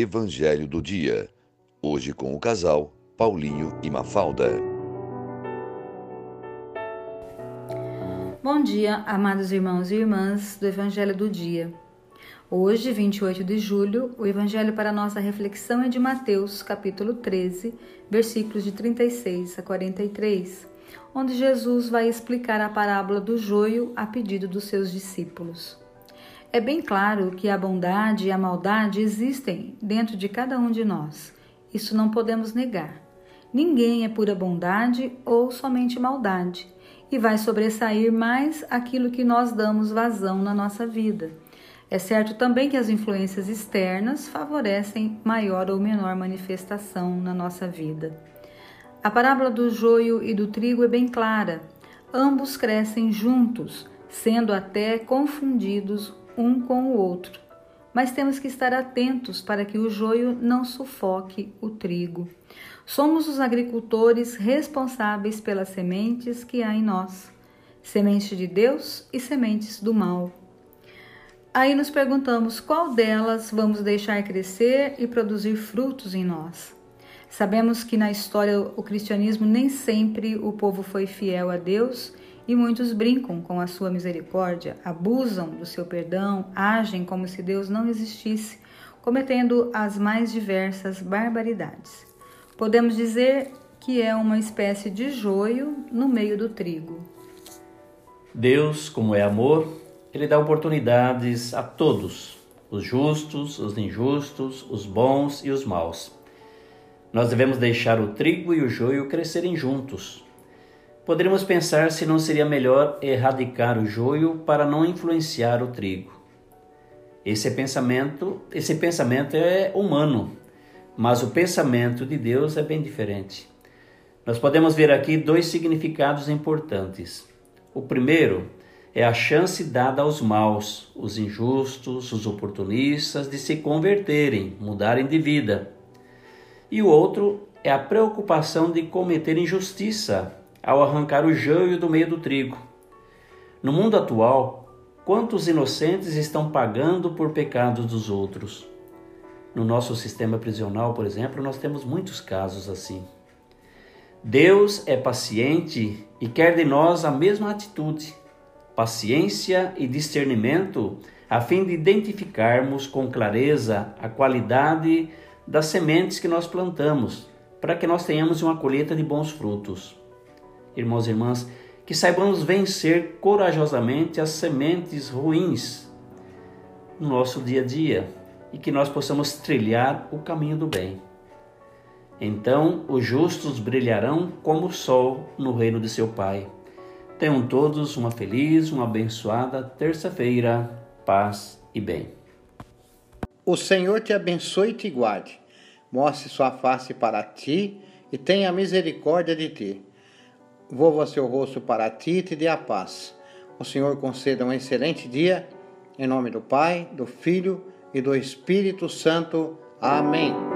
Evangelho do Dia. Hoje com o casal Paulinho e Mafalda. Bom dia, amados irmãos e irmãs do Evangelho do Dia. Hoje, 28 de julho, o evangelho para nossa reflexão é de Mateus, capítulo 13, versículos de 36 a 43, onde Jesus vai explicar a parábola do joio a pedido dos seus discípulos. É bem claro que a bondade e a maldade existem dentro de cada um de nós. Isso não podemos negar. Ninguém é pura bondade ou somente maldade, e vai sobressair mais aquilo que nós damos vazão na nossa vida é certo também que as influências externas favorecem maior ou menor manifestação na nossa vida. A parábola do joio e do trigo é bem clara. Ambos crescem juntos, sendo até confundidos um com o outro. Mas temos que estar atentos para que o joio não sufoque o trigo. Somos os agricultores responsáveis pelas sementes que há em nós, sementes de Deus e sementes do mal. Aí nos perguntamos qual delas vamos deixar crescer e produzir frutos em nós. Sabemos que na história o cristianismo nem sempre o povo foi fiel a Deus e muitos brincam com a sua misericórdia, abusam do seu perdão, agem como se Deus não existisse, cometendo as mais diversas barbaridades. Podemos dizer que é uma espécie de joio no meio do trigo. Deus, como é amor, ele dá oportunidades a todos, os justos, os injustos, os bons e os maus. Nós devemos deixar o trigo e o joio crescerem juntos. Poderíamos pensar se não seria melhor erradicar o joio para não influenciar o trigo. Esse pensamento, esse pensamento é humano, mas o pensamento de Deus é bem diferente. Nós podemos ver aqui dois significados importantes. O primeiro é a chance dada aos maus, os injustos, os oportunistas de se converterem, mudarem de vida. E o outro é a preocupação de cometer injustiça ao arrancar o joio do meio do trigo. No mundo atual, quantos inocentes estão pagando por pecados dos outros? No nosso sistema prisional, por exemplo, nós temos muitos casos assim. Deus é paciente e quer de nós a mesma atitude paciência e discernimento a fim de identificarmos com clareza a qualidade das sementes que nós plantamos, para que nós tenhamos uma colheita de bons frutos. Irmãos e irmãs, que saibamos vencer corajosamente as sementes ruins no nosso dia a dia e que nós possamos trilhar o caminho do bem. Então os justos brilharão como o sol no reino de seu Pai. Tenham todos uma feliz, uma abençoada terça-feira, paz e bem. O Senhor te abençoe e te guarde, mostre sua face para ti e tenha misericórdia de ti. Volva seu rosto para ti e te dê a paz. O Senhor conceda um excelente dia, em nome do Pai, do Filho e do Espírito Santo. Amém.